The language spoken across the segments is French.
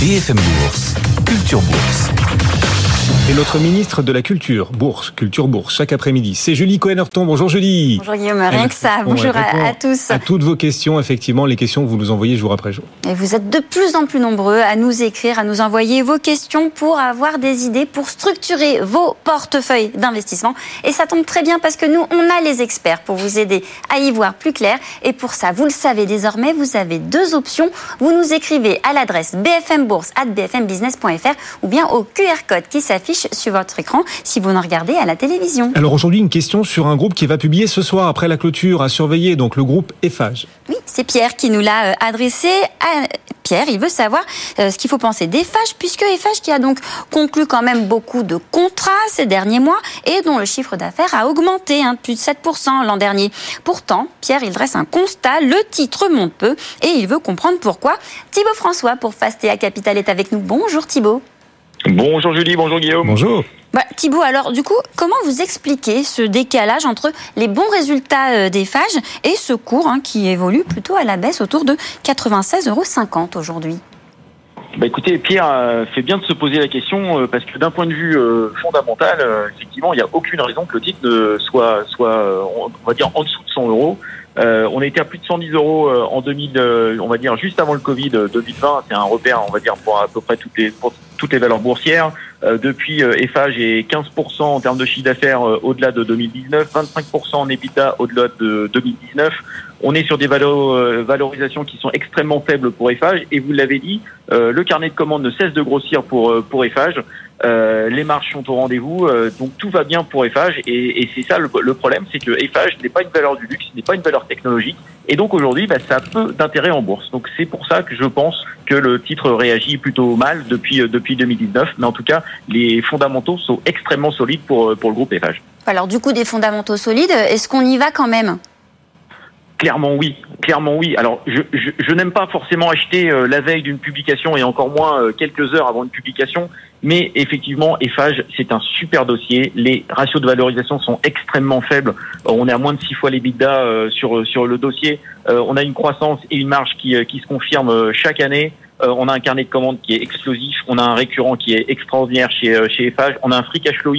BFM Bourse, Culture Bourse. Et notre ministre de la Culture, Bourse, Culture Bourse, chaque après-midi, c'est Julie Cohen-Horton. Bonjour Julie. Bonjour Guillaume, rien que ça. Bonjour à, tous. À toutes vos questions, effectivement, les questions que vous nous envoyez jour après jour. Et vous êtes de plus en plus nombreux à nous écrire, à nous envoyer vos questions pour avoir des idées, pour structurer vos portefeuilles d'investissement. Et ça tombe très bien parce que nous, on a les experts pour vous aider à y voir plus clair. Et pour ça, vous le savez désormais, vous avez deux options. Vous nous écrivez à l'adresse bfmbourse.bfmbusiness.fr ou bien au QR code qui s'affiche sur votre écran si vous nous regardez à la télévision. Alors aujourd'hui, une question sur un groupe qui va publier ce soir après la clôture à surveiller, donc le groupe Eiffage. Oui, c'est Pierre qui nous l'a euh, adressé. Pierre, il veut savoir euh, ce qu'il faut penser d'Eiffage, puisque Eiffage qui a donc conclu quand même beaucoup de contrats ces derniers mois et dont le chiffre d'affaires a augmenté, hein, plus de 7% l'an dernier. Pourtant, Pierre, il dresse un constat, le titre monte peu et il veut comprendre pourquoi. Thibaut François pour Fastea Capital est avec nous. Bonjour Thibaut. Bonjour Julie, bonjour Guillaume. Bonjour. Bah, Thibault, alors du coup, comment vous expliquez ce décalage entre les bons résultats euh, des phages et ce cours hein, qui évolue plutôt à la baisse autour de 96,50 euros aujourd'hui? Bah écoutez, Pierre euh, fait bien de se poser la question euh, parce que d'un point de vue fondamental, effectivement, il n'y a aucune raison que le titre ne soit, soit, on va dire, en dessous de 100 euros. Euh, on était à plus de 110 euros en 2000, on va dire juste avant le Covid 2020. C'est un repère, on va dire, pour à peu près toutes les, pour toutes les valeurs boursières. Euh, depuis euh, EFA, j'ai 15% en termes de chiffre d'affaires euh, au-delà de 2019, 25% en EBITDA au-delà de 2019. On est sur des valorisations qui sont extrêmement faibles pour Eiffage et vous l'avez dit, le carnet de commandes ne cesse de grossir pour pour Eiffage. les marges sont au rendez-vous, donc tout va bien pour Eiffage et, c'est ça le, problème, c'est que Eiffage n'est pas une valeur du luxe, n'est pas une valeur technologique et donc aujourd'hui, bah, ça a peu d'intérêt en bourse. Donc c'est pour ça que je pense que le titre réagit plutôt mal depuis depuis 2019, mais en tout cas les fondamentaux sont extrêmement solides pour, pour le groupe Eiffage. Alors du coup, des fondamentaux solides, est-ce qu'on y va quand même? Clairement oui, clairement oui. Alors je, n'aime pas forcément acheter euh, la veille d'une publication et encore moins euh, quelques heures avant une publication, mais effectivement Eiffage c'est un super dossier. Les ratios de valorisation sont extrêmement faibles. Euh, on est à moins de six fois les bidas sur sur le dossier. on a une croissance et une marge qui qui se confirment chaque année. Euh, on a un carnet de commandes qui est explosif, on a un récurrent qui est extraordinaire chez euh, chez Eiffage, on a un free cash flow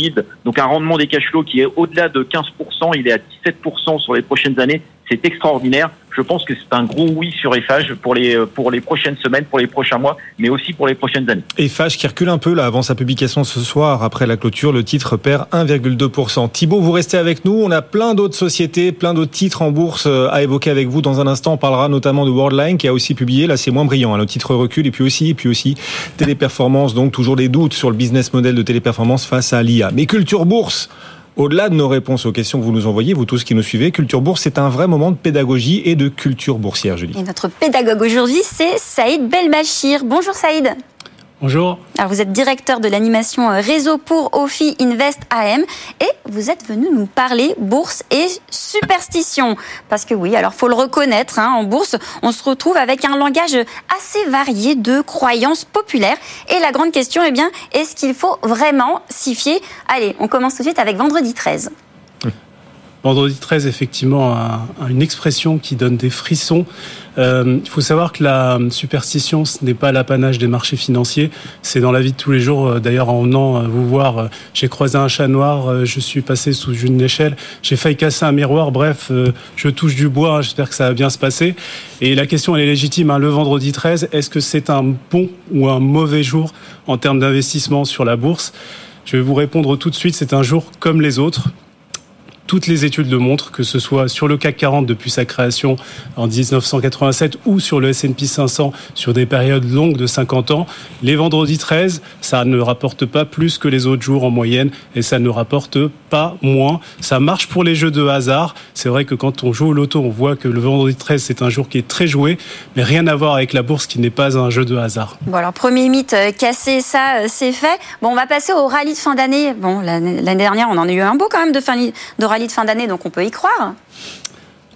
donc un rendement des cash flows qui est au-delà de 15%, il est à 17% sur les prochaines années, c'est extraordinaire. Je pense que c'est un gros oui sur Eiffage pour les, pour les prochaines semaines, pour les prochains mois, mais aussi pour les prochaines années. Eiffage qui recule un peu là avant sa publication ce soir, après la clôture, le titre perd 1,2%. Thibault, vous restez avec nous. On a plein d'autres sociétés, plein d'autres titres en bourse euh, à évoquer avec vous. Dans un instant, on parlera notamment de Worldline qui a aussi publié. Là, c'est moins brillant. Hein. Le titre recule et puis aussi, et puis aussi Téléperformance. Donc toujours des doutes sur le business model de Téléperformance face à l'IA. Mais Culture Bourse. Au-delà de nos réponses aux questions que vous nous envoyez, vous tous qui nous suivez, Culture Bourse, c'est un vrai moment de pédagogie et de culture boursière, Julie. Et notre pédagogue aujourd'hui, c'est Saïd Belmachir. Bonjour Saïd. Bonjour. Alors vous êtes directeur de l'animation euh, réseau pour OFI Invest AM et vous êtes venu nous parler bourse et superstition. Parce que oui, alors faut le reconnaître, hein, en bourse, on se retrouve avec un langage assez varié de croyances populaires. Et la grande question, est eh bien, est-ce qu'il faut vraiment s'y fier? Allez, on commence tout de suite avec vendredi 13. Vendredi 13, effectivement, une expression qui donne des frissons. Euh, il faut savoir que la superstition, ce n'est pas l'apanage des marchés financiers. C'est dans la vie de tous les jours. Euh, d'ailleurs, en venant euh, vous voir, j'ai croisé un chat noir, je suis passé sous une échelle, j'ai failli casser un miroir. Bref, je touche du bois. Hein, j'espère que ça va bien se passer. Et la question, elle est légitime. Hein. le vendredi 13, est-ce que c'est un bon ou un mauvais jour en termes d'investissement sur la bourse? Je vais vous répondre tout de suite, c'est un jour comme les autres toutes les études le montrent, que ce soit sur le CAC 40 depuis sa création en 1987 ou sur le S&P 500 sur des périodes longues de 50 ans, les vendredis 13, ça ne rapporte pas plus que les autres jours en moyenne et ça ne rapporte pas moins. Ça marche pour les jeux de hasard. C'est vrai que quand on joue au loto, on voit que le vendredi 13, c'est un jour qui est très joué, mais rien à voir avec la bourse qui n'est pas un jeu de hasard. Bon alors premier mythe euh, cassé, ça euh, c'est fait. Bon, on va passer au rallye de fin d'année. Bon, l'année dernière, on en a eu un beau quand même de, fin, de rallye de fin d'année, donc on peut y croire.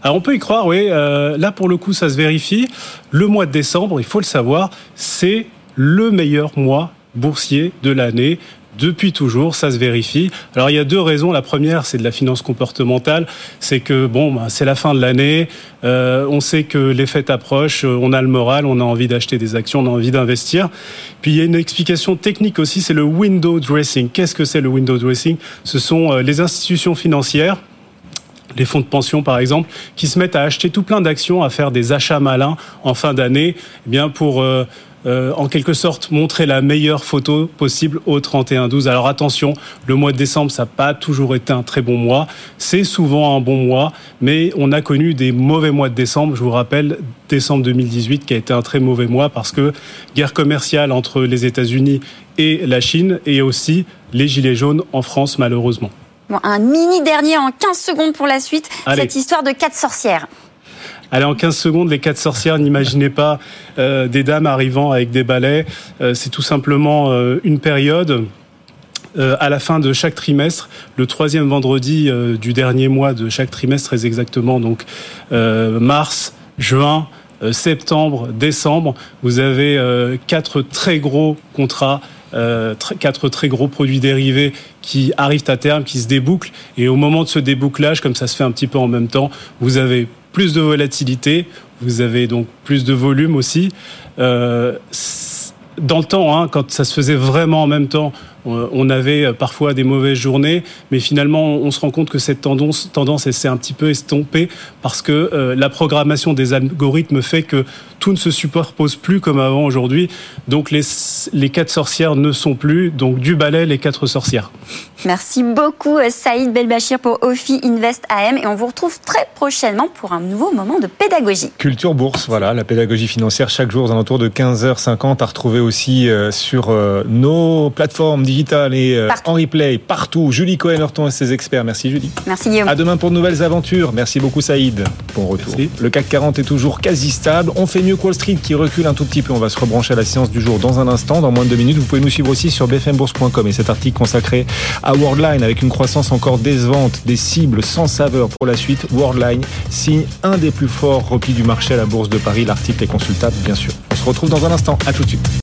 Alors on peut y croire, oui. Euh, là, pour le coup, ça se vérifie. Le mois de décembre, il faut le savoir, c'est le meilleur mois boursier de l'année depuis toujours, ça se vérifie. Alors il y a deux raisons. La première, c'est de la finance comportementale. C'est que bon, bah, c'est la fin de l'année. Euh, on sait que les fêtes approchent. On a le moral. On a envie d'acheter des actions. On a envie d'investir. Puis il y a une explication technique aussi. C'est le window dressing. Qu'est-ce que c'est le window dressing? Ce sont euh, les institutions financières les fonds de pension par exemple, qui se mettent à acheter tout plein d'actions, à faire des achats malins en fin d'année, eh bien pour euh, euh, en quelque sorte montrer la meilleure photo possible au 31-12. Alors attention, le mois de décembre, ça n'a pas toujours été un très bon mois. C'est souvent un bon mois, mais on a connu des mauvais mois de décembre. Je vous rappelle, décembre 2018 qui a été un très mauvais mois parce que guerre commerciale entre les États-Unis et la Chine et aussi les gilets jaunes en France malheureusement. Bon, un mini dernier en 15 secondes pour la suite, cette histoire de quatre sorcières. Allez, en 15 secondes, les quatre sorcières, n'imaginez pas euh, des dames arrivant avec des balais. Euh, c'est tout simplement euh, une période à la fin de chaque trimestre, le troisième vendredi du dernier mois de chaque trimestre, très exactement, donc mars, juin, septembre, décembre, vous avez quatre très gros contrats quatre très gros produits dérivés qui arrivent à terme, qui se débouclent. Et au moment de ce débouclage, comme ça se fait un petit peu en même temps, vous avez plus de volatilité, vous avez donc plus de volume aussi. Euh, dans le temps, hein, quand ça se faisait vraiment en même temps, on avait euh, parfois des mauvaises journées, mais finalement, on se rend compte que cette tendance, tendance s'est un petit peu estompée parce que euh, la programmation des algorithmes fait que tout ne se superpose plus comme avant aujourd'hui. Donc les, les quatre sorcières ne sont plus, donc du balai, les quatre sorcières. Merci beaucoup Saïd Belbachir pour Ophi Invest AM et on vous retrouve très prochainement pour un nouveau moment de pédagogie. Culture Bourse, voilà, la pédagogie financière chaque jour aux alentours de 15h50 à retrouver aussi sur nos plateformes digital et euh, en replay partout. Julie Cohen-Horton et ses experts. Merci Julie. Merci Guillaume. À demain pour de nouvelles aventures. Merci beaucoup Saïd. Bon retour. Le CAC 40 est toujours quasi stable. On fait mieux que Wall Street qui recule un tout petit peu. On va se rebrancher à la séance du jour dans un instant, dans moins de deux minutes. Vous pouvez nous suivre aussi sur bfmbourse.com et cet article consacré à Worldline avec une croissance encore décevante, des cibles sans saveur pour la suite. Worldline signe un des plus forts replis du marché à la Bourse de Paris. L'article est consultable bien sûr. On se retrouve dans un instant. À tout de suite.